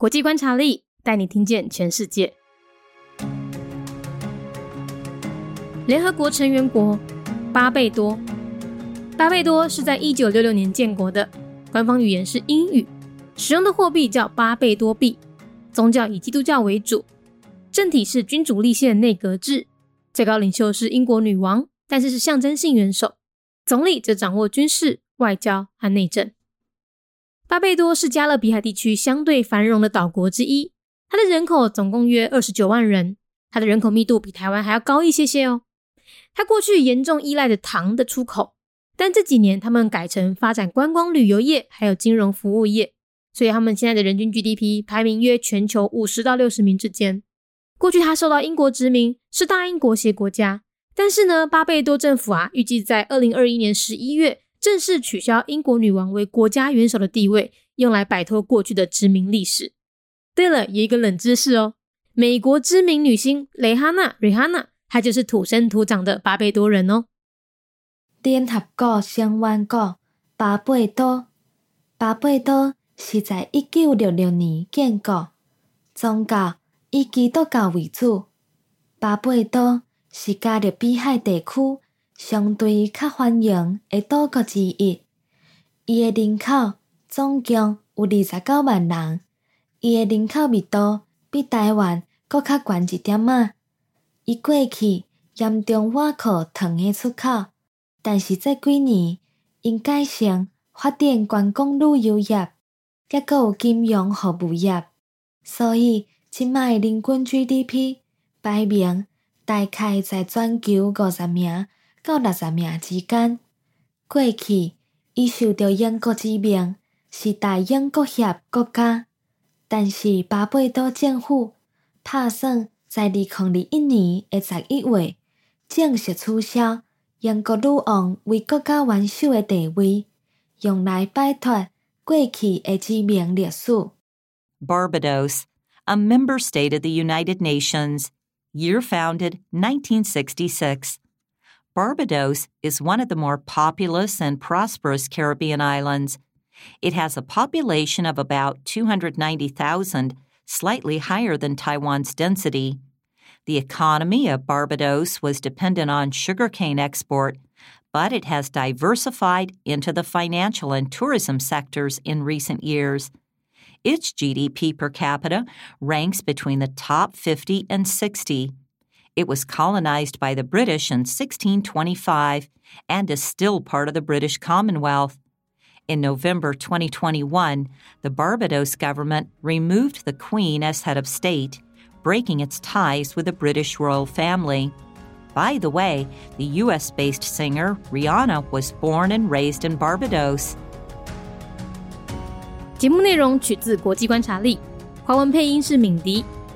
国际观察力带你听见全世界。联合国成员国巴贝多，巴贝多是在一九六六年建国的，官方语言是英语，使用的货币叫巴贝多币，宗教以基督教为主，政体是君主立宪内阁制，最高领袖是英国女王，但是是象征性元首，总理则掌握军事、外交和内政。巴贝多是加勒比海地区相对繁荣的岛国之一，它的人口总共约二十九万人，它的人口密度比台湾还要高一些些哦。它过去严重依赖着糖的出口，但这几年他们改成发展观光旅游业，还有金融服务业，所以他们现在的人均 GDP 排名约全球五十到六十名之间。过去它受到英国殖民，是大英国协国家，但是呢，巴贝多政府啊，预计在二零二一年十一月。正式取消英国女王为国家元首的地位，用来摆脱过去的殖民历史。对了，有一个冷知识哦，美国知名女星蕾哈娜 （Rihanna） 她就是土生土长的巴贝多人哦。联合国成员国巴贝多，巴贝多是在一九六六年建国，宗教以基督教为主。巴贝多是加勒比海地区。相对较繁荣的岛国之一，伊的人口总共有二十九万人，伊的人口密度比台湾搁较悬一点仔。伊过去严重外靠糖的出口，但是这几年因改善发展观光旅游业，抑搁有金融服务业，所以即卖人均 GDP 排名大概在全球五十名。到六十名之间。过去，伊受到英国之命，是大英国协国家。但是巴贝多政府打算在二零二一年的十一月正式取消英国女王为国家元首的地位，用来摆脱过去的殖民历史。Barbados, a member state of the United Nations, year founded 1966. Barbados is one of the more populous and prosperous Caribbean islands. It has a population of about 290,000, slightly higher than Taiwan's density. The economy of Barbados was dependent on sugarcane export, but it has diversified into the financial and tourism sectors in recent years. Its GDP per capita ranks between the top 50 and 60. It was colonized by the British in 1625 and is still part of the British Commonwealth. In November 2021, the Barbados government removed the Queen as head of state, breaking its ties with the British royal family. By the way, the U.S. based singer Rihanna was born and raised in Barbados. 节目内容取自国际观察力，华文配音是敏迪。